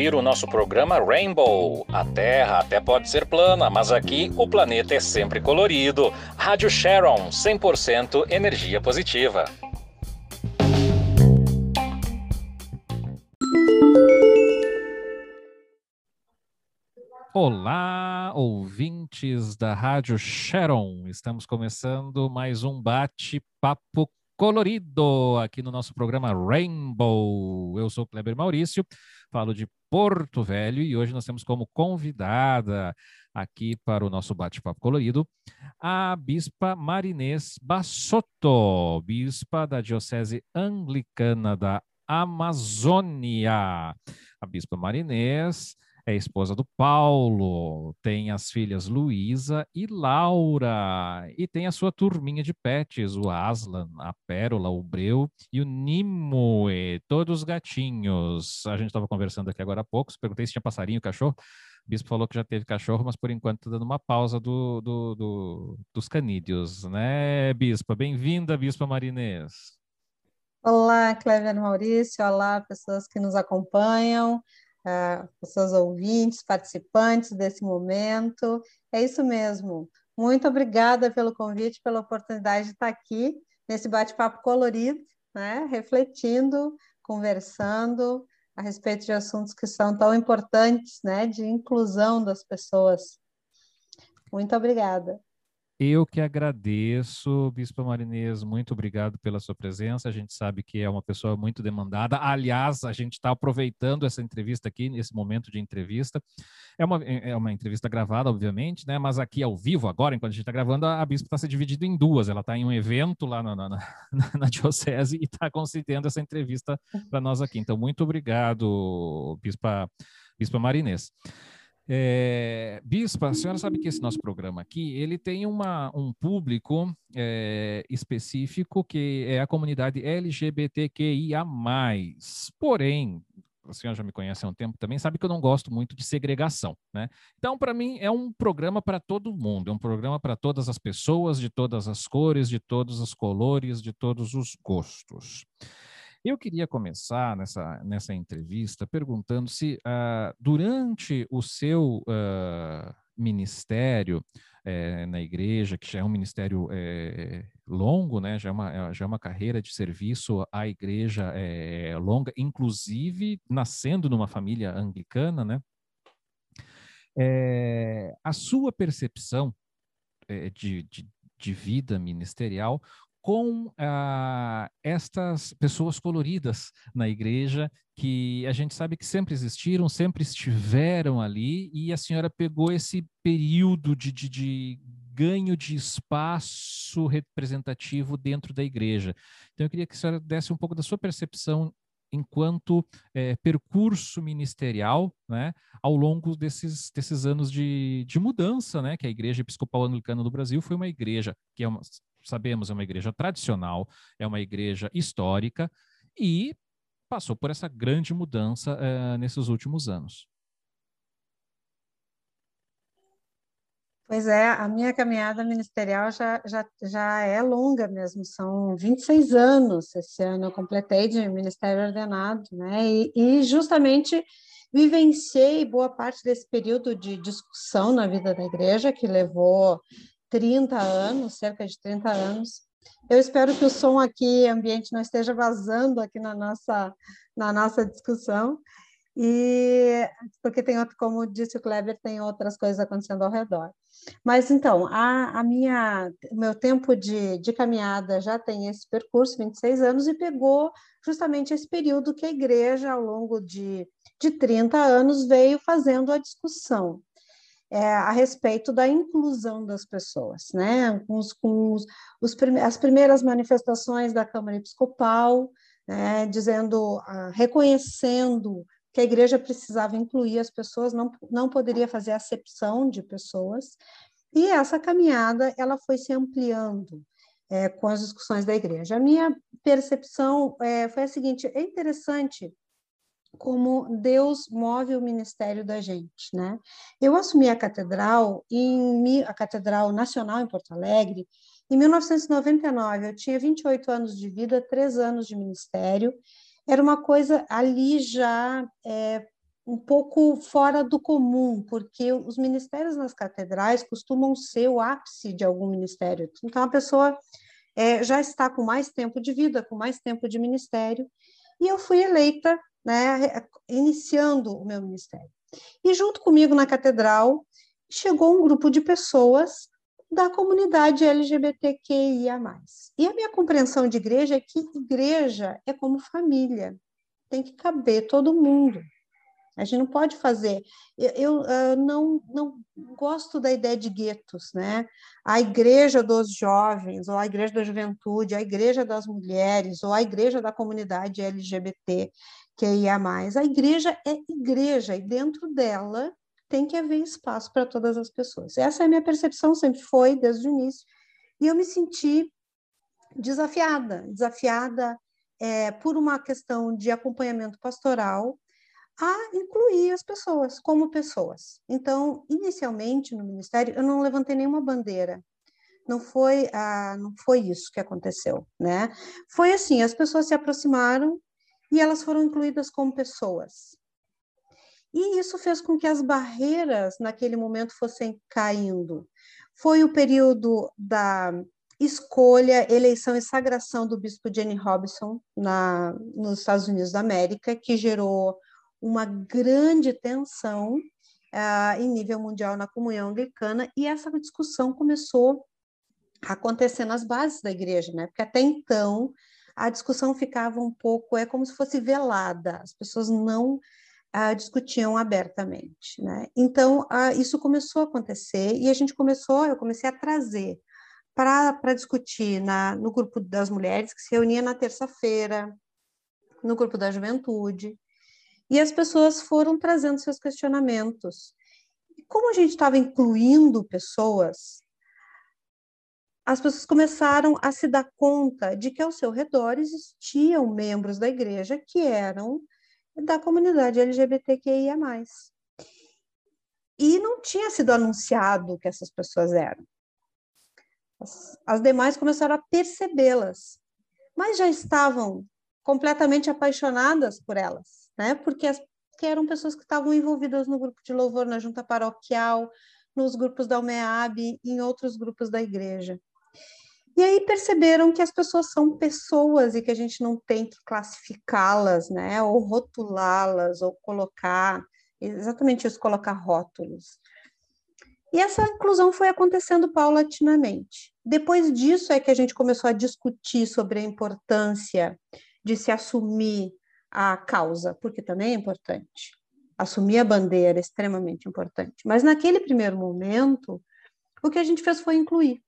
Ouvir o nosso programa Rainbow. A Terra até pode ser plana, mas aqui o planeta é sempre colorido. Rádio Sharon, 100% energia positiva. Olá, ouvintes da Rádio Sharon. Estamos começando mais um bate-papo colorido aqui no nosso programa Rainbow. Eu sou Kleber Maurício, falo de Porto Velho e hoje nós temos como convidada aqui para o nosso bate-papo colorido a Bispa Marinês Bassotto, bispa da Diocese Anglicana da Amazônia. A Bispa Marinês é esposa do Paulo, tem as filhas Luísa e Laura, e tem a sua turminha de pets, o Aslan, a Pérola, o Breu e o Nimue, todos gatinhos. A gente estava conversando aqui agora há pouco, perguntei se tinha passarinho, cachorro. O bispo falou que já teve cachorro, mas por enquanto está dando uma pausa do, do, do, dos canídeos, né, bispa? Bem-vinda, bispa Marinês. Olá, Clever Maurício, olá, pessoas que nos acompanham uh, os seus ouvintes, participantes desse momento. É isso mesmo. Muito obrigada pelo convite, pela oportunidade de estar aqui nesse bate-papo colorido, né? refletindo, conversando a respeito de assuntos que são tão importantes, né? de inclusão das pessoas. Muito obrigada. Eu que agradeço, Bispo Marinês, muito obrigado pela sua presença. A gente sabe que é uma pessoa muito demandada. Aliás, a gente está aproveitando essa entrevista aqui, nesse momento de entrevista. É uma, é, é uma entrevista gravada, obviamente, né? Mas aqui ao vivo, agora, enquanto a gente está gravando, a, Bispo está se dividindo em duas. Ela está em um evento lá na, na, na, na Diocese e está concedendo essa entrevista para nós aqui. Então, muito obrigado, Bispa, Bispa Marinês. É, Bispa, a senhora sabe que esse nosso programa aqui, ele tem uma, um público é, específico que é a comunidade LGBTQIA+. Porém, a senhora já me conhece há um tempo também, sabe que eu não gosto muito de segregação, né? Então, para mim, é um programa para todo mundo, é um programa para todas as pessoas, de todas as cores, de todos os colores, de todos os gostos. Eu queria começar nessa, nessa entrevista perguntando se, uh, durante o seu uh, ministério eh, na igreja, que já é um ministério eh, longo, né, já, é uma, é, já é uma carreira de serviço à igreja eh, longa, inclusive nascendo numa família anglicana, né, a sua percepção de, de, de vida ministerial com ah, estas pessoas coloridas na igreja, que a gente sabe que sempre existiram, sempre estiveram ali, e a senhora pegou esse período de, de, de ganho de espaço representativo dentro da igreja. Então, eu queria que a senhora desse um pouco da sua percepção enquanto é, percurso ministerial, né, ao longo desses, desses anos de, de mudança, né, que a Igreja Episcopal Anglicana do Brasil foi uma igreja que é uma, sabemos, é uma igreja tradicional, é uma igreja histórica e passou por essa grande mudança uh, nesses últimos anos. Pois é, a minha caminhada ministerial já, já, já é longa mesmo, são 26 anos esse ano, eu completei de ministério ordenado, né? E, e justamente vivenciei boa parte desse período de discussão na vida da igreja, que levou 30 anos, cerca de 30 anos. Eu espero que o som aqui, ambiente, não esteja vazando aqui na nossa, na nossa discussão. E porque tem como disse o Kleber, tem outras coisas acontecendo ao redor. Mas então, a, a minha, meu tempo de, de caminhada já tem esse percurso, 26 anos, e pegou justamente esse período que a igreja, ao longo de, de 30 anos, veio fazendo a discussão é, a respeito da inclusão das pessoas, né? Com, os, com os, os as primeiras manifestações da Câmara Episcopal, né? dizendo, ah, reconhecendo que a igreja precisava incluir as pessoas, não, não poderia fazer acepção de pessoas, e essa caminhada ela foi se ampliando é, com as discussões da igreja. A minha percepção é, foi a seguinte: é interessante como Deus move o ministério da gente, né? Eu assumi a catedral em a Catedral Nacional em Porto Alegre em 1999. Eu tinha 28 anos de vida, três anos de ministério. Era uma coisa ali já é, um pouco fora do comum, porque os ministérios nas catedrais costumam ser o ápice de algum ministério. Então, a pessoa é, já está com mais tempo de vida, com mais tempo de ministério, e eu fui eleita, né, iniciando o meu ministério. E junto comigo na catedral chegou um grupo de pessoas da comunidade LGBTQIA+. E a minha compreensão de igreja é que igreja é como família, tem que caber todo mundo. A gente não pode fazer. Eu, eu uh, não, não gosto da ideia de guetos, né? A igreja dos jovens, ou a igreja da juventude, a igreja das mulheres, ou a igreja da comunidade LGBT, que ia mais. A igreja é igreja, e dentro dela tem que haver espaço para todas as pessoas. Essa é a minha percepção, sempre foi, desde o início. E eu me senti desafiada, desafiada é, por uma questão de acompanhamento pastoral, a incluir as pessoas como pessoas. Então, inicialmente no ministério, eu não levantei nenhuma bandeira. Não foi, ah, não foi isso que aconteceu, né? Foi assim, as pessoas se aproximaram e elas foram incluídas como pessoas. E isso fez com que as barreiras naquele momento fossem caindo. Foi o período da escolha, eleição e sagração do bispo Jenny Robinson na, nos Estados Unidos da América, que gerou uma grande tensão uh, em nível mundial na comunhão anglicana, e essa discussão começou a acontecer nas bases da igreja, né? Porque até então a discussão ficava um pouco, é como se fosse velada, as pessoas não uh, discutiam abertamente, né? Então, uh, isso começou a acontecer e a gente começou, eu comecei a trazer para discutir na, no grupo das mulheres, que se reunia na terça-feira, no grupo da juventude, e as pessoas foram trazendo seus questionamentos. E como a gente estava incluindo pessoas, as pessoas começaram a se dar conta de que ao seu redor existiam membros da igreja que eram da comunidade LGBTQIA+. E não tinha sido anunciado que essas pessoas eram. As, as demais começaram a percebê-las, mas já estavam completamente apaixonadas por elas né? Porque as, eram pessoas que estavam envolvidas no grupo de louvor, na junta paroquial, nos grupos da UMEAB em outros grupos da igreja. E aí perceberam que as pessoas são pessoas e que a gente não tem que classificá-las, né? Ou rotulá-las, ou colocar, exatamente isso, colocar rótulos. E essa inclusão foi acontecendo paulatinamente. Depois disso é que a gente começou a discutir sobre a importância de se assumir a causa, porque também é importante. Assumir a bandeira é extremamente importante. Mas naquele primeiro momento, o que a gente fez foi incluir.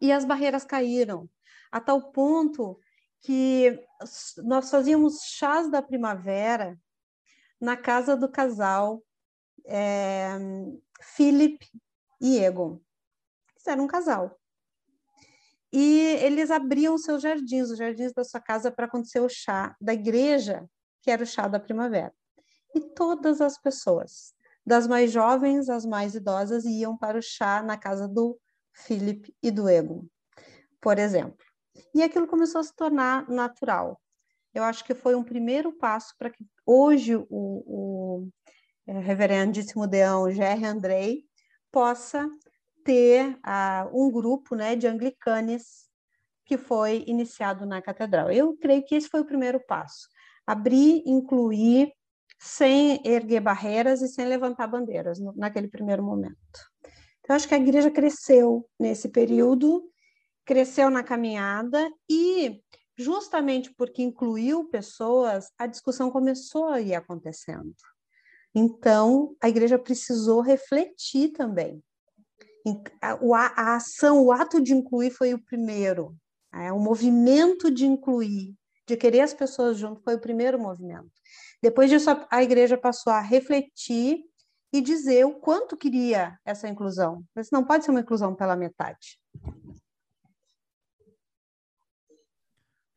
E as barreiras caíram, a tal ponto que nós fazíamos chás da primavera na casa do casal é, Philip e Egon. Eles eram um casal. E eles abriam seus jardins, os jardins da sua casa, para acontecer o chá da igreja, que era o chá da primavera. E todas as pessoas, das mais jovens às mais idosas, iam para o chá na casa do Philip e do por exemplo. E aquilo começou a se tornar natural. Eu acho que foi um primeiro passo para que hoje o, o é, reverendíssimo Deão G.R. Andrei possa ter uh, um grupo né, de anglicanes que foi iniciado na catedral. Eu creio que esse foi o primeiro passo. Abrir, incluir, sem erguer barreiras e sem levantar bandeiras no, naquele primeiro momento. Então, acho que a igreja cresceu nesse período, cresceu na caminhada e, justamente porque incluiu pessoas, a discussão começou a ir acontecendo. Então, a igreja precisou refletir também a, ação, o ato de incluir foi o primeiro. É, o movimento de incluir, de querer as pessoas junto, foi o primeiro movimento. Depois disso, a, a igreja passou a refletir e dizer o quanto queria essa inclusão. Mas não pode ser uma inclusão pela metade.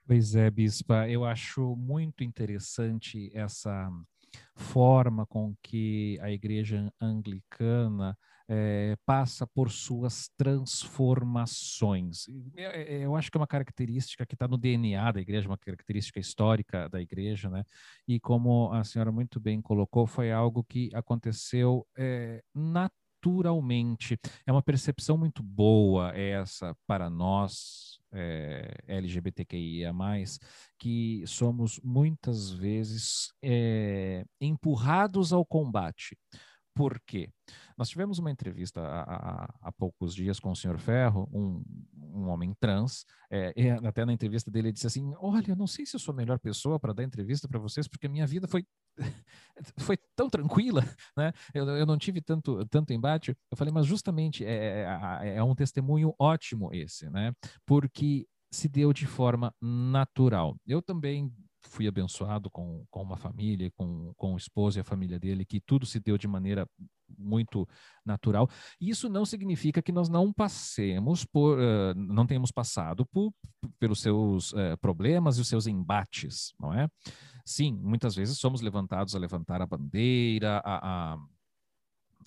Pois é, Bispa, eu acho muito interessante essa forma com que a igreja anglicana é, passa por suas transformações. Eu acho que é uma característica que está no DNA da igreja, uma característica histórica da igreja, né? E como a senhora muito bem colocou, foi algo que aconteceu é, naturalmente. É uma percepção muito boa essa para nós, é, LGBTQIA, que somos muitas vezes é, empurrados ao combate. Por quê? Nós tivemos uma entrevista há, há, há poucos dias com o senhor Ferro, um, um homem trans, é, e até na entrevista dele ele disse assim: Olha, eu não sei se eu sou a melhor pessoa para dar entrevista para vocês, porque a minha vida foi, foi tão tranquila, né? Eu, eu não tive tanto, tanto embate. Eu falei, mas justamente é, é, é um testemunho ótimo esse, né? Porque se deu de forma natural. Eu também fui abençoado com, com uma família, com, com o esposo e a família dele, que tudo se deu de maneira muito natural. Isso não significa que nós não passemos por, uh, não tenhamos passado por, pelos seus uh, problemas e os seus embates, não é? Sim, muitas vezes somos levantados a levantar a bandeira, a, a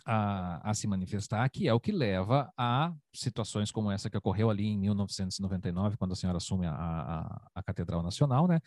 a, a, se manifestar, que é o que leva a situações como essa que ocorreu ali em 1999, quando a senhora assume a, a, a, Catedral Nacional, né?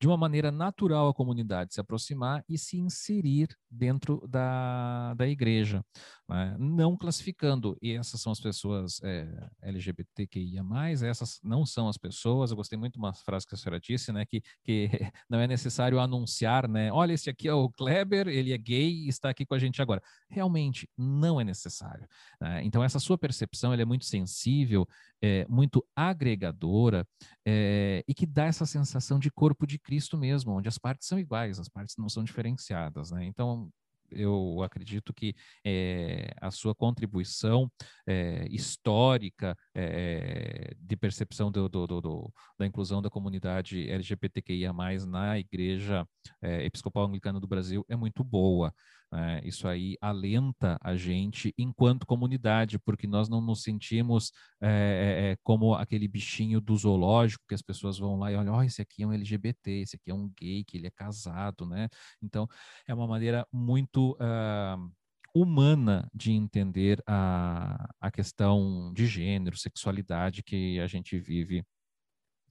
De uma maneira natural a comunidade se aproximar e se inserir dentro da, da igreja, né? não classificando. E essas são as pessoas é, LGBTQIA+, essas não são as pessoas. Eu gostei muito de uma frase que a senhora disse, né? Que, que não é necessário anunciar, né? Olha, esse aqui é o Kleber, ele é gay e está aqui com a gente agora. Realmente, não é necessário. Né? Então, essa sua percepção, é muito sensível, é, muito agregadora é, e que dá essa sensação de corpo de Cristo mesmo, onde as partes são iguais, as partes não são diferenciadas. Né? Então, eu acredito que é, a sua contribuição é, histórica é, de percepção do, do, do, da inclusão da comunidade LGBTQIA+, na Igreja Episcopal Anglicana do Brasil é muito boa. Né? Isso aí alenta a gente enquanto comunidade, porque nós não nos sentimos é, é, como aquele bichinho do zoológico que as pessoas vão lá e olham, oh, esse aqui é um LGBT, esse aqui é um gay, que ele é casado, né? Então, é uma maneira muito uh, humana de entender a, a questão de gênero, sexualidade que a gente vive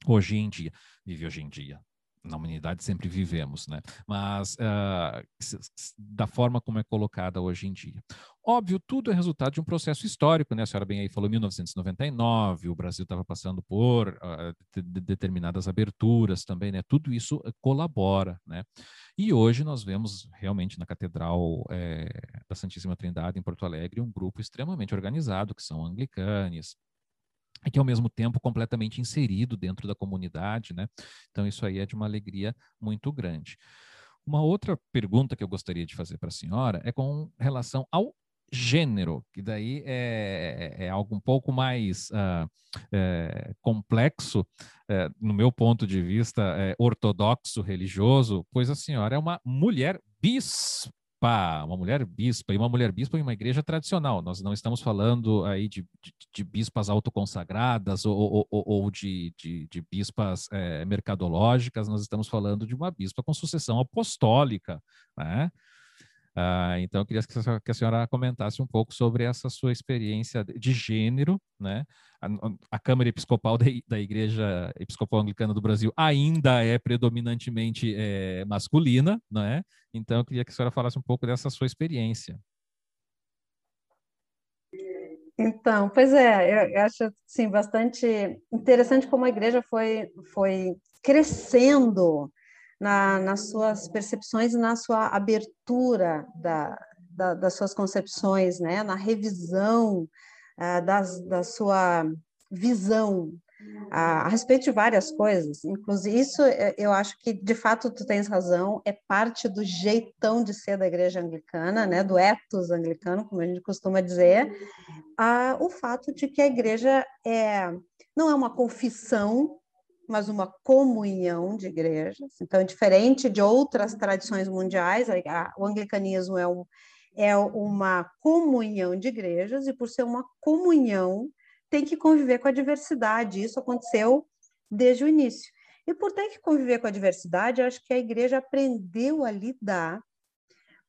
hoje em dia. Vive hoje em dia, na humanidade sempre vivemos, né? Mas uh, da forma como é colocada hoje em dia. Óbvio, tudo é resultado de um processo histórico, né? A senhora bem aí falou 1999, o Brasil estava passando por uh, de, de determinadas aberturas também, né? Tudo isso eh, colabora, né? E hoje nós vemos realmente na Catedral é, da Santíssima Trindade em Porto Alegre um grupo extremamente organizado, que são anglicanes, e que ao mesmo tempo completamente inserido dentro da comunidade, né? Então isso aí é de uma alegria muito grande. Uma outra pergunta que eu gostaria de fazer para a senhora é com relação ao gênero, que daí é, é, é algo um pouco mais uh, é, complexo, é, no meu ponto de vista, é, ortodoxo religioso, pois a senhora é uma mulher bis uma mulher bispa, e uma mulher bispa em uma igreja tradicional. Nós não estamos falando aí de, de, de bispas autoconsagradas ou, ou, ou, ou de, de, de, bispas é, mercadológicas, nós estamos falando de uma bispa com sucessão apostólica, né? Ah, então, eu queria que a senhora comentasse um pouco sobre essa sua experiência de gênero, né? A, a Câmara Episcopal da, da, Igreja Episcopal Anglicana do Brasil ainda é predominantemente é, masculina, né? Então, eu queria que a senhora falasse um pouco dessa sua experiência. Então, pois é, eu acho sim bastante interessante como a igreja foi, foi crescendo na, nas suas percepções e na sua abertura da, da, das suas concepções, né? na revisão uh, das, da sua visão a, a, respeito de várias coisas. Inclusive, isso é, eu acho que, de fato, tu tens razão, é parte do jeitão de ser da igreja anglicana, né? do ethos anglicano, como a gente costuma dizer, o fato de que a igreja é, não é uma confissão mas uma comunhão de igrejas. Então, diferente de outras tradições mundiais, o anglicanismo é, um, é uma comunhão de igrejas, e por ser uma comunhão, tem que conviver com a diversidade. Isso aconteceu desde o início. E por ter que conviver com a diversidade, acho que a igreja aprendeu a lidar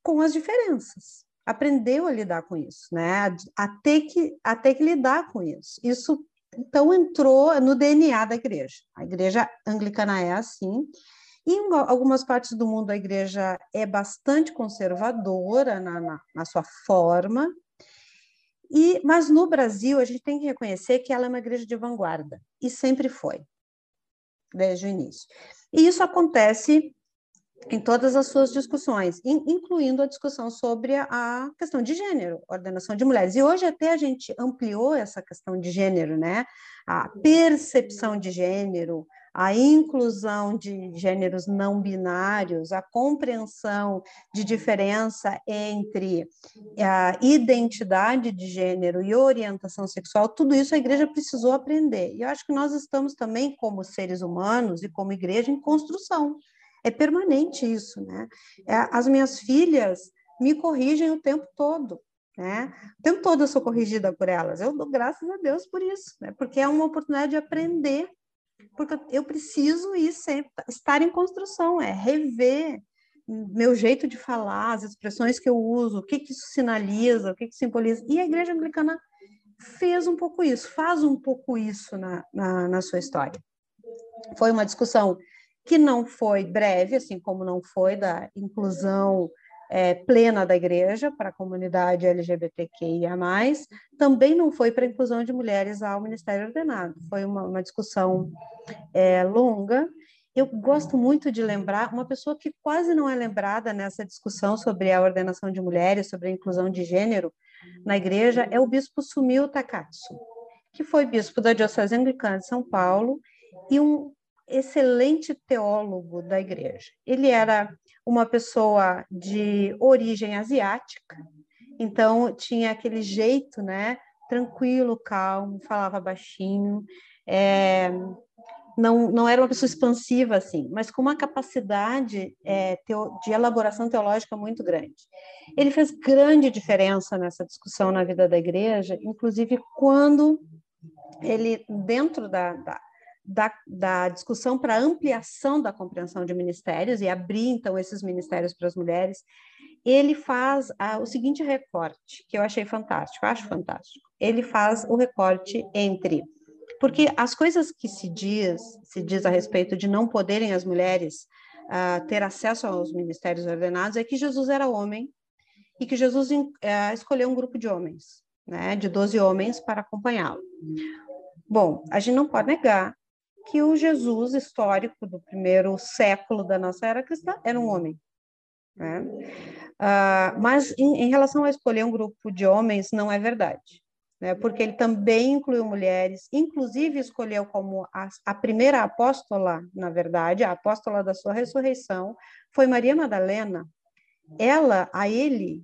com as diferenças. aprendeu a lidar com isso, né? A ter que, a ter que lidar com isso. Isso, então, entrou no DNA da igreja. A igreja anglicana é assim, e em algumas partes do mundo a igreja é bastante conservadora na, na, na sua forma, e, mas no Brasil a gente tem que reconhecer que ela é uma igreja de vanguarda, e sempre foi, desde o início. E isso acontece em todas as suas discussões, incluindo a discussão sobre a questão de gênero, ordenação de mulheres. E hoje até a gente ampliou essa questão de gênero, né? A percepção de gênero, a inclusão de gêneros não binários, a compreensão de diferença entre a identidade de gênero e orientação sexual, tudo isso a igreja precisou aprender. E eu acho que nós estamos também, como seres humanos e como igreja, em construção. É permanente isso, né? É, as minhas filhas me corrigem o tempo todo. Né? O tempo todo eu sou corrigida por elas. Eu dou graças a Deus por isso, né? porque é uma oportunidade de aprender porque eu preciso ir sempre, estar em construção, é rever meu jeito de falar, as expressões que eu uso, o que, que isso sinaliza, o que, que simboliza. E a igreja anglicana fez um pouco isso, faz um pouco isso na, na, na sua história. Foi uma discussão que não foi breve, assim como não foi da inclusão é, plena da igreja para a comunidade LGBTQIA+, também não foi para a inclusão de mulheres ao ministério ordenado. Foi uma, uma discussão é, longa. Eu gosto muito de lembrar uma pessoa que quase não é lembrada nessa discussão sobre a ordenação de mulheres, sobre a inclusão de gênero na igreja, é o bispo Sumio Takatsu, que foi bispo da Diocese Anglicana de São Paulo e um excelente teólogo da igreja. Ele era uma pessoa de origem asiática, então tinha aquele jeito, né, tranquilo, calmo, falava baixinho, é, não, não era uma pessoa expansiva assim, mas com uma capacidade é, teo, de elaboração teológica muito grande. Ele fez grande diferença nessa discussão na vida da igreja, inclusive quando ele, dentro da, da da, da discussão para ampliação da compreensão de ministérios e abrir, então, esses ministérios para as mulheres, ele faz ah, o seguinte recorte, que eu achei fantástico, acho fantástico. Ele faz o recorte entre porque as coisas que se diz, se diz a respeito de não poderem as mulheres uh, ter acesso aos ministérios ordenados é que Jesus era homem e que Jesus uh, escolheu um grupo de homens, né, de 12 homens para acompanhá-lo. Bom, a gente não pode negar que o Jesus histórico do primeiro século da nossa era cristã era um homem. Né? Uh, mas em, em, relação a escolher um grupo de homens, não é verdade, né? porque ele também incluiu mulheres, inclusive escolheu como a, a primeira apóstola, na verdade, a apóstola da sua ressurreição, foi Maria Madalena. Ela, a ele,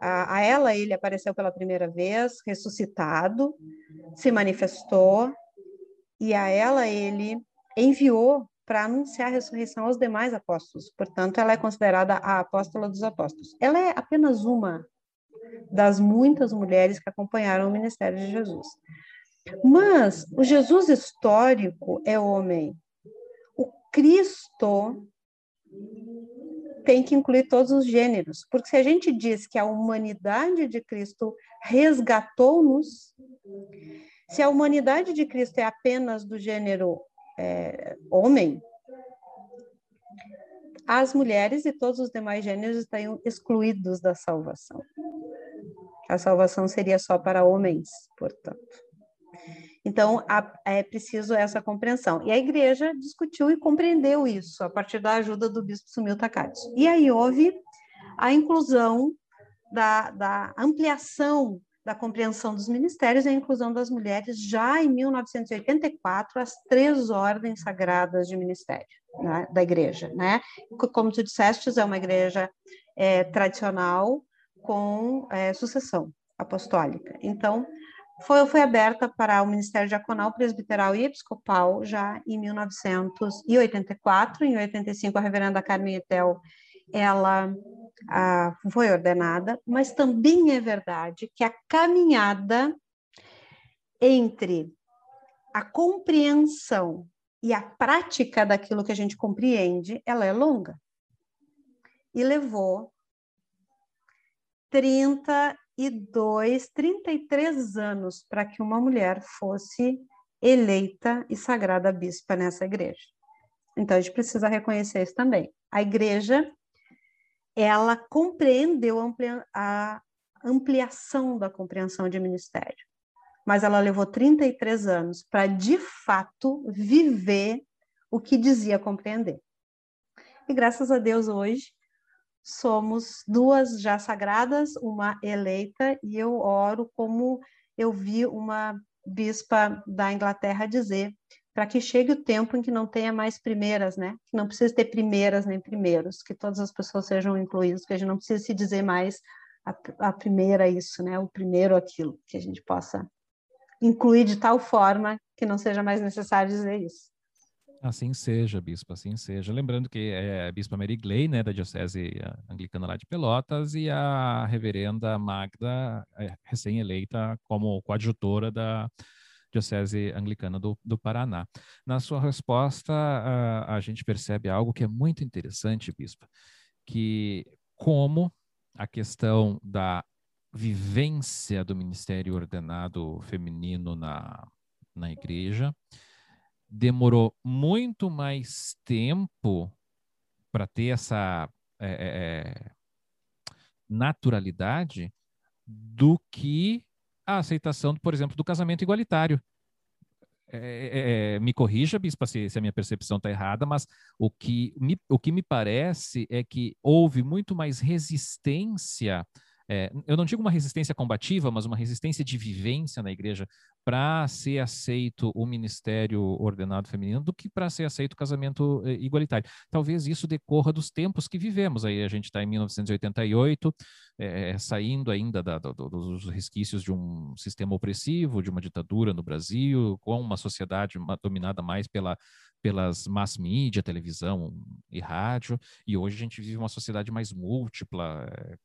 a ela ele apareceu pela primeira vez, ressuscitado, se manifestou, e a ela ele enviou para anunciar a ressurreição aos demais apóstolos. Portanto, ela é considerada a apóstola dos apóstolos. Ela é apenas uma das muitas mulheres que acompanharam o ministério de Jesus. Mas o Jesus histórico é homem. O Cristo tem que incluir todos os gêneros, porque se a gente diz que a humanidade de Cristo resgatou-nos, se a humanidade de Cristo é apenas do gênero é, homem, as mulheres e todos os demais gêneros estariam excluídos da salvação. A salvação seria só para homens, portanto. Então, é preciso essa compreensão. E a igreja discutiu e compreendeu isso a partir da ajuda do bispo Sumil Takatsu. E aí houve a inclusão da, da ampliação da compreensão dos ministérios e a inclusão das mulheres já em 1984 as três ordens sagradas de ministério né, da igreja, né? Como tu disseste, é uma igreja é, tradicional com é, sucessão apostólica. Então, foi, foi aberta para o Ministério Diaconal, Presbiteral e Episcopal já em 1984. Em 85, a reverenda Carmen Etel, ela ah, foi ordenada, mas também é verdade que a caminhada entre a compreensão e a prática daquilo que a gente compreende, ela é longa. E levou 32, 33 anos para que uma mulher fosse eleita e sagrada bispa nessa igreja. Então a gente precisa reconhecer isso também. A igreja ela compreendeu a ampliação da compreensão de ministério, mas ela levou 33 anos para de fato viver o que dizia compreender. E graças a Deus hoje somos duas já sagradas, uma eleita, e eu oro como eu vi uma bispa da Inglaterra dizer, para que chegue o tempo em que não tenha mais primeiras, né? Que não precisa ter primeiras nem primeiros, que todas as pessoas sejam incluídas, que a gente não precisa se dizer mais a, a primeira isso, né? O primeiro aquilo, que a gente possa incluir de tal forma que não seja mais necessário dizer isso. Assim seja, bispo, assim seja. Lembrando que é a bispa Mary Gley, né, da Diocese Anglicana lá de Pelotas, e a reverenda Magda, é, recém-eleita como coadjutora da Diocese Anglicana do, do Paraná. Na sua resposta, a, a gente percebe algo que é muito interessante, bispo, que como a questão da vivência do ministério ordenado feminino na, na igreja, demorou muito mais tempo para ter essa é, é, naturalidade do que a aceitação, por exemplo, do casamento igualitário. É, me corrija, Bispa, se, se a minha percepção está errada, mas o que, me, o que me parece é que houve muito mais resistência é, eu não digo uma resistência combativa, mas uma resistência de vivência na igreja para ser aceito o ministério ordenado feminino do que para ser aceito o casamento eh, igualitário. Talvez isso decorra dos tempos que vivemos. Aí a gente está em 1988, é, saindo ainda da, do, dos resquícios de um sistema opressivo, de uma ditadura no Brasil, com uma sociedade dominada mais pela pelas mass media, televisão e rádio, e hoje a gente vive uma sociedade mais múltipla, eh,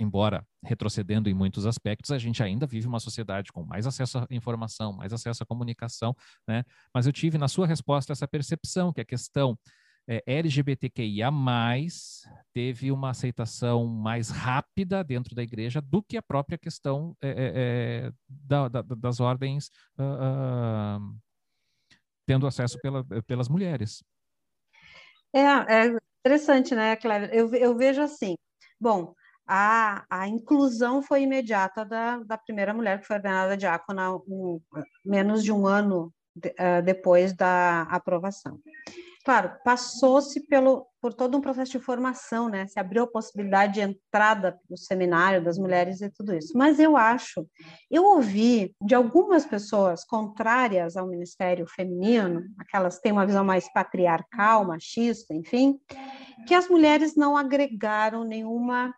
embora retrocedendo em muitos aspectos, a gente ainda vive uma sociedade com mais acesso à informação, mais acesso à comunicação, né? Mas eu tive na sua resposta essa percepção que a questão é, LGBTQIA+, teve uma aceitação mais rápida dentro da igreja do que a própria questão é, é, da, da, das ordens uh, uh, tendo acesso pela, pelas mulheres. É, é interessante, né, Cléber? Eu, eu vejo assim, bom, a, a inclusão foi imediata da, da primeira mulher que foi ordenada diácona um, menos de um ano de, uh, depois da aprovação. Claro, passou-se pelo por todo um processo de formação, né? Se abriu a possibilidade de entrada no seminário das mulheres e tudo isso. Mas eu acho, eu ouvi de algumas pessoas contrárias ao ministério feminino, aquelas que têm uma visão mais patriarcal, machista, enfim, que as mulheres não agregaram nenhuma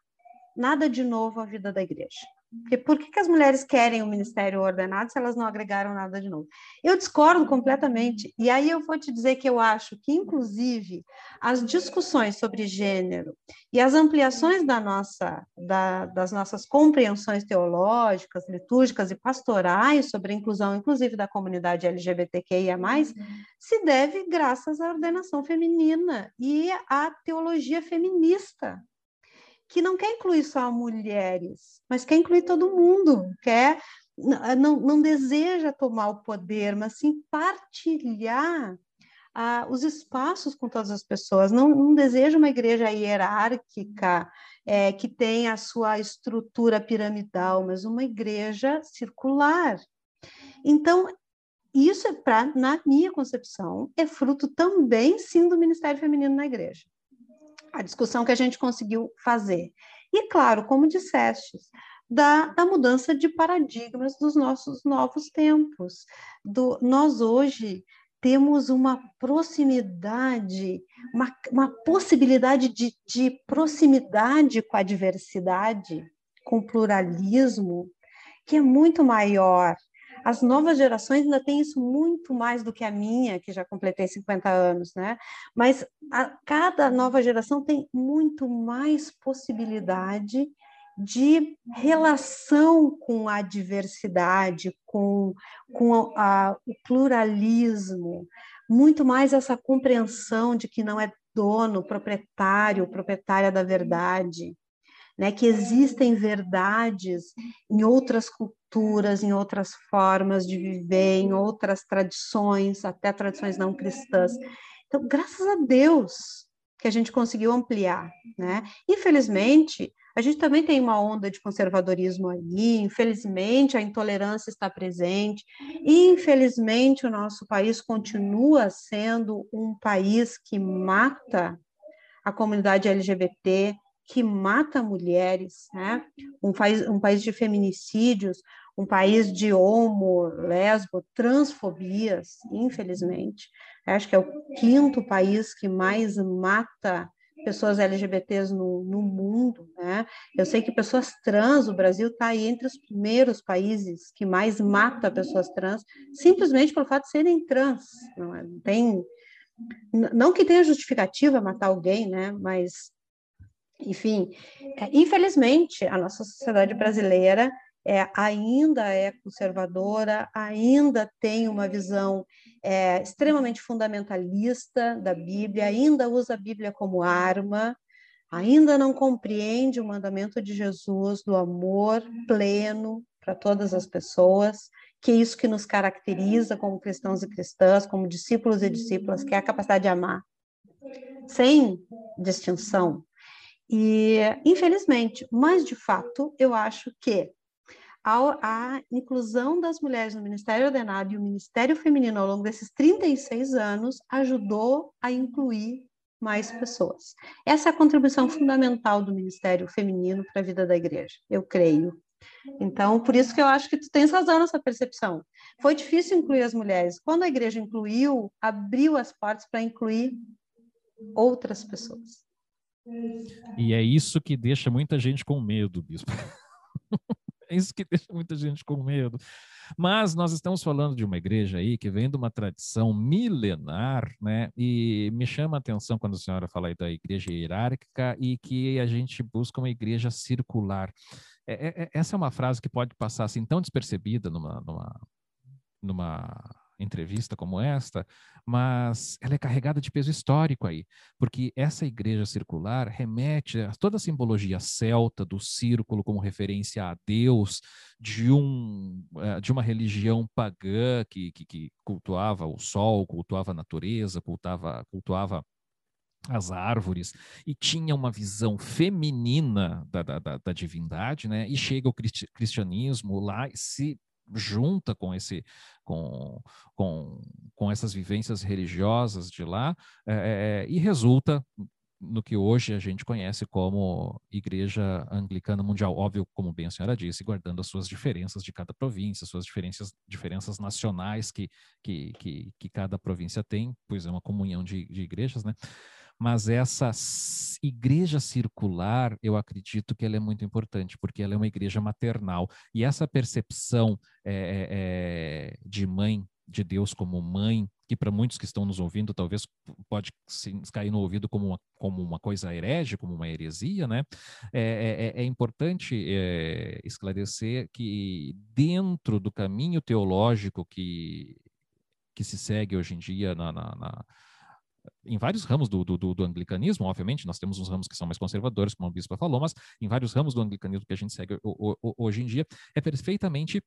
nada de novo à vida da igreja. Porque por que, que as mulheres querem o ministério ordenado se elas não agregaram nada de novo? Eu discordo completamente. E aí eu vou te dizer que eu acho que, inclusive, as discussões sobre gênero e as ampliações da nossa, da, das nossas compreensões teológicas, litúrgicas e pastorais sobre a inclusão, inclusive da comunidade LGBTQIA, se deve graças à ordenação feminina e à teologia feminista que não quer incluir só mulheres, mas quer incluir todo mundo, quer não, não deseja tomar o poder, mas sim partilhar ah, os espaços com todas as pessoas. Não, não deseja uma igreja hierárquica é, que tenha a sua estrutura piramidal, mas uma igreja circular. Então, isso é para, na minha concepção, é fruto também sim do Ministério Feminino na igreja a discussão que a gente conseguiu fazer. E, claro, como disseste, da, da mudança de paradigmas dos nossos novos tempos. Do, nós hoje temos uma proximidade, uma, uma possibilidade de, de proximidade com a diversidade, com o pluralismo, que é muito maior as novas gerações ainda têm isso muito mais do que a minha, que já completei 50 anos, né? Mas a, cada nova geração tem muito mais possibilidade de relação com a diversidade, com, com a, o pluralismo, muito mais essa compreensão de que não é dono, proprietário, proprietária da verdade, né, que existem verdades em outras culturas, em outras formas de viver, em outras tradições, até tradições não cristãs. Então, graças a Deus que a gente conseguiu ampliar, né? Infelizmente, a gente também tem uma onda de conservadorismo aí, infelizmente a intolerância está presente, infelizmente o nosso país continua sendo um país que mata a comunidade LGBT, que mata mulheres, né? um, país, um país de feminicídios, um país de homo, lesbo, transfobias, infelizmente. Acho que é o quinto país que mais mata pessoas LGBTs no, no mundo, né? Eu sei que pessoas trans, o Brasil está aí entre os primeiros países que mais mata pessoas trans, simplesmente pelo fato de serem trans. Não, é? tem, não que tenha justificativa matar alguém, né? Mas, enfim, é, infelizmente, a nossa sociedade brasileira é, ainda é conservadora, ainda tem uma visão é, extremamente fundamentalista da Bíblia, ainda usa a Bíblia como arma, ainda não compreende o mandamento de Jesus do amor pleno para todas as pessoas, que é isso que nos caracteriza como cristãos e cristãs, como discípulos e discípulas, que é a capacidade de amar, sem distinção. E, infelizmente, mas de fato, eu acho que a, a, inclusão das mulheres no Ministério Ordenado e o Ministério Feminino ao longo desses 36 anos ajudou a incluir mais pessoas. Essa é a contribuição fundamental do Ministério Feminino para a vida da igreja, eu creio. Então, por isso que eu acho que tu tens razão nessa percepção. Foi difícil incluir as mulheres. Quando a igreja incluiu, abriu as portas para incluir outras pessoas. E é isso que deixa muita gente com medo, bispo. É isso que deixa muita gente com medo. Mas nós estamos falando de uma igreja aí que vem de uma tradição milenar, né? E me chama a atenção quando a senhora fala aí da igreja hierárquica e que a gente busca uma igreja circular. É, é, é essa é uma frase que pode passar assim tão despercebida numa, numa, numa entrevista como esta, mas ela é carregada de peso histórico aí, porque essa igreja circular remete a toda a simbologia celta do círculo como referência a Deus, de, um, eh, de uma religião pagã que, que, que cultuava o sol, cultuava a natureza, cultuava, cultuava as árvores e tinha uma visão feminina da, da, da, da divindade, né? E chega o cristianismo lá e se junta com esse com, com, com essas vivências religiosas de lá é, e resulta no que hoje a gente conhece como Igreja Anglicana Mundial. Óbvio, como bem a senhora disse, guardando as suas diferenças de cada província, suas diferenças, diferenças nacionais que, que, que, que cada província tem, pois é uma comunhão de, de igrejas, né? Mas essa igreja circular, eu acredito que ela é muito importante, porque ela é uma igreja maternal. E essa percepção é, é, de mãe, de Deus como mãe, que para muitos que estão nos ouvindo, talvez pode cair no ouvido como uma, como uma coisa herege, como uma heresia, né? É, é, é importante é, esclarecer que dentro do caminho teológico que, que se segue hoje em dia na, na, na em vários ramos do, do, do, anglicanismo, obviamente, nós temos uns ramos que são mais conservadores, como a bispa falou, mas em vários ramos do anglicanismo que a gente segue hoje em dia, é perfeitamente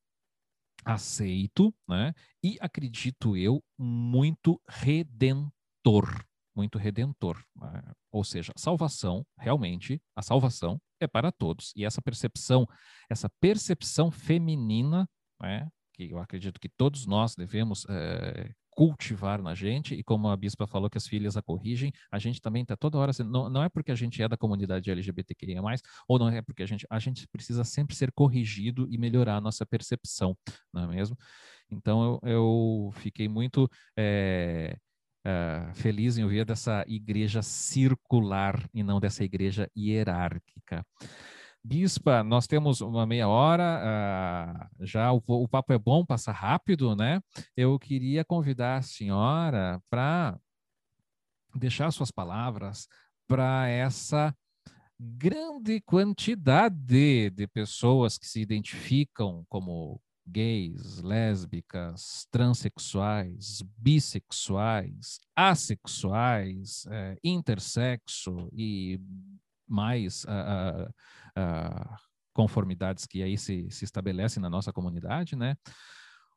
aceito, né? E acredito eu, muito redentor, muito redentor. Né? Ou seja, salvação, realmente, a salvação é para todos. E essa percepção, essa percepção feminina, né? que eu acredito que todos nós devemos é, cultivar na gente, e como a bispa falou que as filhas a corrigem, a gente também está toda hora, não, não é porque a gente é da comunidade LGBTQIA+, ou não é porque a gente, a gente precisa sempre ser corrigido e melhorar a nossa percepção, não é mesmo? Então, eu, eu fiquei muito é, é, feliz em ouvir dessa igreja circular e não dessa igreja hierárquica. Bispa, nós temos uma meia hora, uh, já o, o, papo é bom, passa rápido, né? Eu queria convidar a senhora para deixar suas palavras para essa grande quantidade de pessoas que se identificam como gays, lésbicas, transexuais, bissexuais, assexuais, é, intersexo e mais uh, uh, conformidades que aí se, se estabelecem na nossa comunidade, né?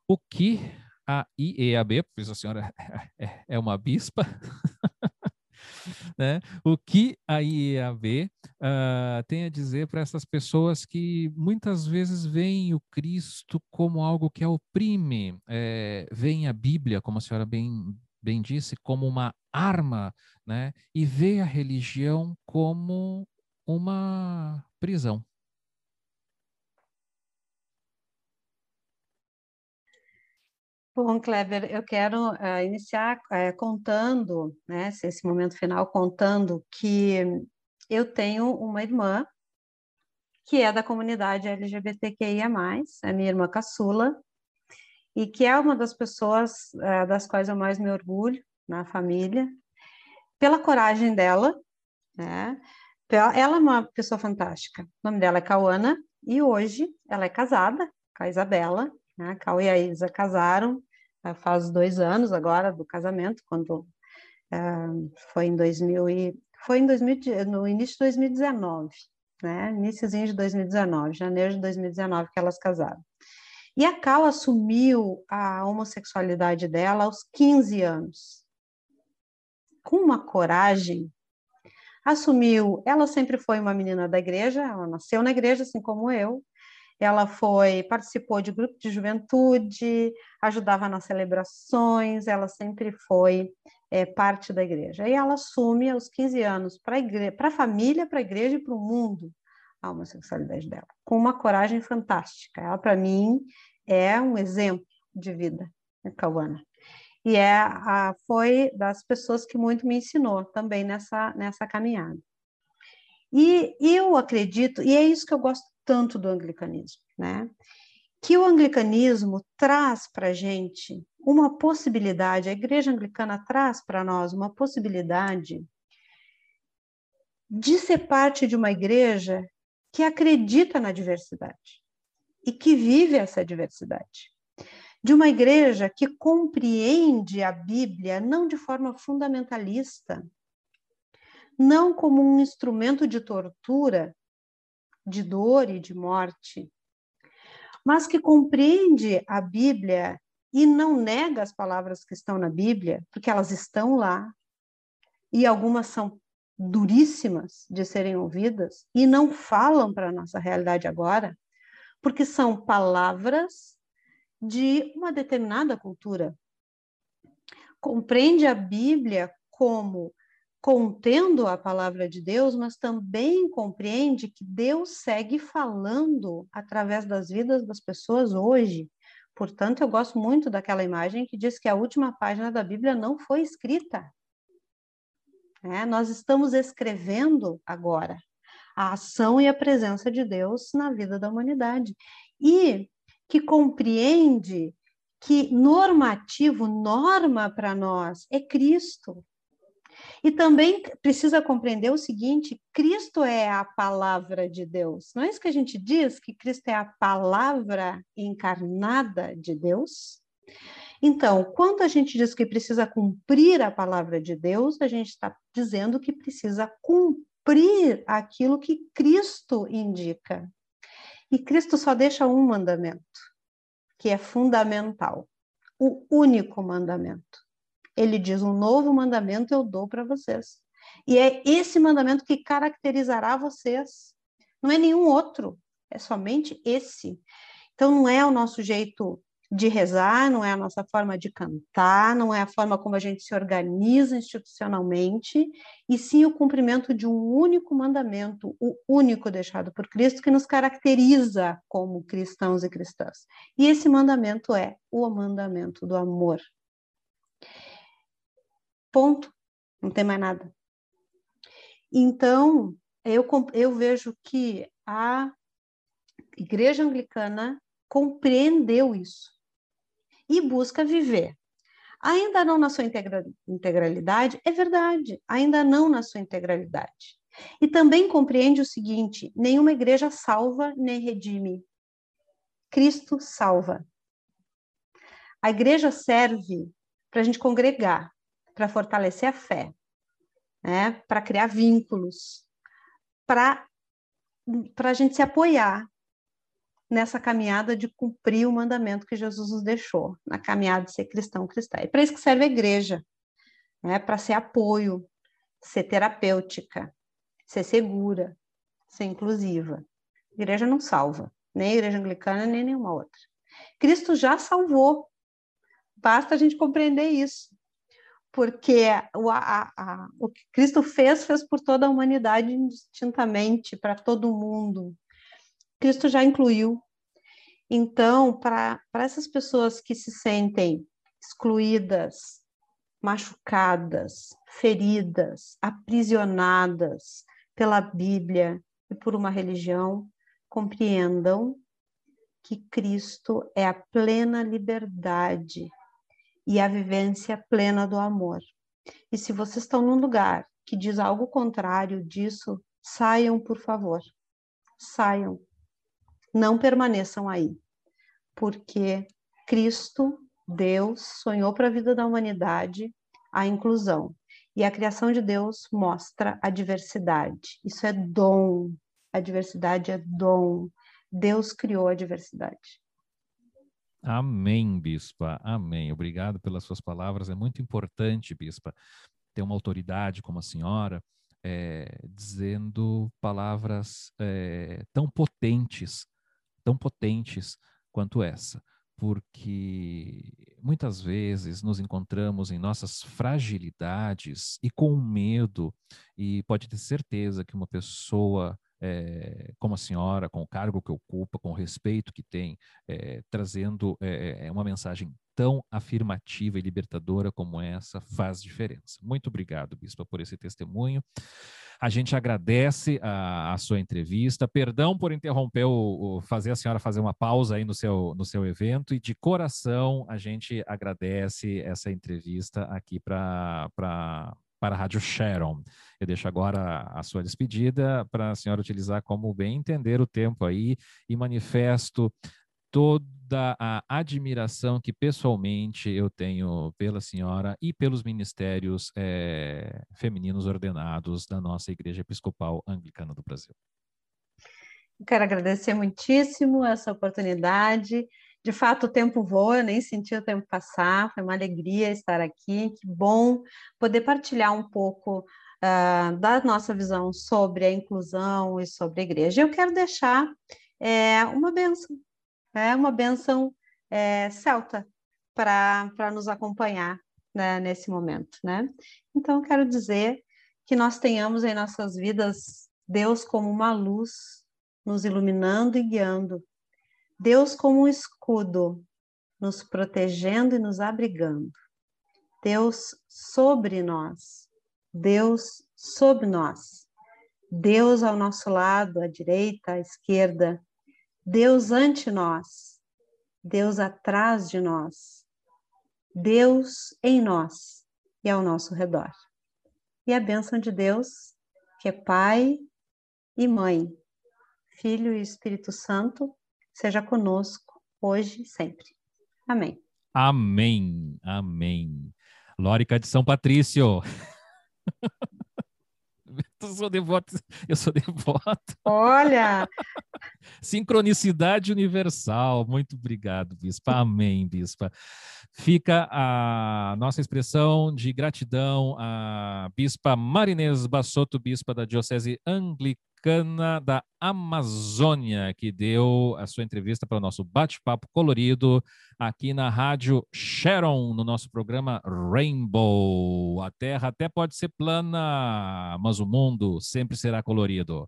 O que a IEAB, pois a senhora é, é uma bispa, né? O que a IEAB uh, ah, tem a dizer para essas pessoas que muitas vezes veem o Cristo como algo que oprime, é, veem a Bíblia, como a senhora bem, bem disse, como uma arma, né? E vê a religião como uma prisão. Bom, Kleber, eu quero uh, iniciar uh, contando, né, esse momento final, contando que eu tenho uma irmã que é da comunidade LGBTQIA+, a minha irmã caçula, e que é uma das pessoas uh, das quais eu mais me orgulho na família, pela coragem dela, né? Ela é uma pessoa fantástica. O nome dela é Cauana, e hoje ela é casada com a Isabela, né? A Cal e a Isa casaram faz dois anos agora do casamento, quando uh, foi em 2000 e, foi em 2000, no início de 2019, né? Iníciozinho de 2019, janeiro de 2019 que elas casaram. E a Cal assumiu a homossexualidade dela aos 15 anos. Com uma coragem, assumiu. Ela sempre foi uma menina da igreja, ela nasceu na igreja, assim como eu, ela foi participou de grupo de juventude, ajudava nas celebrações, ela sempre foi é, parte da igreja. E ela assume aos 15 anos para a família, para a igreja e para o mundo a homossexualidade dela, com uma coragem fantástica. Ela, para mim, é um exemplo de vida, a Cauana. E é a, foi das pessoas que muito me ensinou também nessa, nessa caminhada. E eu acredito, e é isso que eu gosto tanto do anglicanismo, né? Que o anglicanismo traz para a gente uma possibilidade, a igreja anglicana traz para nós uma possibilidade de ser parte de uma igreja que acredita na diversidade e que vive essa diversidade. De uma igreja que compreende a Bíblia não de forma fundamentalista, não como um instrumento de tortura, de dor e de morte, mas que compreende a Bíblia e não nega as palavras que estão na Bíblia, porque elas estão lá, e algumas são duríssimas de serem ouvidas e não falam para a nossa realidade agora, porque são palavras de uma determinada cultura. Compreende a Bíblia como contendo a palavra de Deus, mas também compreende que Deus segue falando através das vidas das pessoas hoje. Portanto, eu gosto muito daquela imagem que diz que a última página da Bíblia não foi escrita. É, nós estamos escrevendo agora a ação e a presença de Deus na vida da humanidade. E que compreende que normativo, norma para nós é Cristo. E também precisa compreender o seguinte: Cristo é a palavra de Deus. Não é isso que a gente diz? Que Cristo é a palavra encarnada de Deus? Então, quando a gente diz que precisa cumprir a palavra de Deus, a gente está dizendo que precisa cumprir aquilo que Cristo indica. E Cristo só deixa um mandamento, que é fundamental, o único mandamento ele diz: Um novo mandamento eu dou para vocês. E é esse mandamento que caracterizará vocês. Não é nenhum outro, é somente esse. Então, não é o nosso jeito de rezar, não é a nossa forma de cantar, não é a forma como a gente se organiza institucionalmente, e sim o cumprimento de um único mandamento, o único deixado por Cristo, que nos caracteriza como cristãos e cristãs. E esse mandamento é o mandamento do amor. Ponto. Não tem mais nada. Então, eu, eu vejo que a Igreja Anglicana compreendeu isso e busca viver. Ainda não na sua integralidade, é verdade, ainda não na sua integralidade. E também compreende o seguinte: nenhuma igreja salva nem redime. Cristo salva. A igreja serve para a gente congregar, para fortalecer a fé, né? para criar vínculos, para a gente se apoiar nessa caminhada de cumprir o mandamento que Jesus nos deixou, na caminhada de ser cristão cristã. É para isso que serve a igreja, né? para ser apoio, ser terapêutica, ser segura, ser inclusiva. A igreja não salva, nem a igreja anglicana, nem nenhuma outra. Cristo já salvou, basta a gente compreender isso. Porque o, a, a, o que Cristo fez, fez por toda a humanidade indistintamente, para todo mundo. Cristo já incluiu. Então, para essas pessoas que se sentem excluídas, machucadas, feridas, aprisionadas pela Bíblia e por uma religião, compreendam que Cristo é a plena liberdade e a vivência plena do amor. E se vocês estão num lugar que diz algo contrário disso, saiam, por favor. Saiam. Não permaneçam aí. Porque Cristo, Deus, sonhou para a vida da humanidade a inclusão. E a criação de Deus mostra a diversidade. Isso é dom. A diversidade é dom. Deus criou a diversidade. Amém, Bispa. Amém. Obrigado pelas suas palavras. É muito importante, Bispa, ter uma autoridade como a senhora é, dizendo palavras é, tão potentes, tão potentes quanto essa, porque muitas vezes nos encontramos em nossas fragilidades e com medo, e pode ter certeza que uma pessoa é, como a senhora, com o cargo que ocupa, com o respeito que tem, é, trazendo é, uma mensagem tão afirmativa e libertadora como essa, faz diferença. Muito obrigado, Bispa, por esse testemunho. A gente agradece a, a sua entrevista. Perdão por interromper o, o, fazer a senhora fazer uma pausa aí no seu, no seu evento e de coração a gente agradece essa entrevista aqui para para a Rádio Sharon. Eu deixo agora a sua despedida para a senhora utilizar como bem entender o tempo aí e manifesto toda a admiração que pessoalmente eu tenho pela senhora e pelos ministérios é, femininos ordenados da nossa Igreja Episcopal Anglicana do Brasil. Quero agradecer muitíssimo essa oportunidade de fato, o tempo voa, eu nem senti o tempo passar, foi uma alegria estar aqui, que bom poder partilhar um pouco uh, da nossa visão sobre a inclusão e sobre a igreja. Eu quero deixar é, uma benção, é, uma benção é, celta para nos acompanhar né, nesse momento. Né? Então, quero dizer que nós tenhamos em nossas vidas Deus como uma luz, nos iluminando e guiando Deus como um escudo, nos protegendo e nos abrigando. Deus sobre nós. Deus sobre nós. Deus ao nosso lado, à direita, à esquerda. Deus ante nós. Deus atrás de nós. Deus em nós e ao nosso redor. E a bênção de Deus, que é Pai e Mãe, Filho e Espírito Santo, seja conosco hoje e sempre. Amém. Amém. Amém. Lórica de São Patrício. Eu sou devoto. Eu sou devoto. Olha! Sincronicidade universal. Muito obrigado, Bispa. Amém, Bispa. Fica a nossa expressão de gratidão à Bispa Marinês Bassotto, Bispa da Diocese Anglicana Americana da Amazônia, que deu a sua entrevista para o nosso bate-papo colorido aqui na Rádio Sharon, no nosso programa Rainbow. A Terra até pode ser plana, mas o mundo sempre será colorido.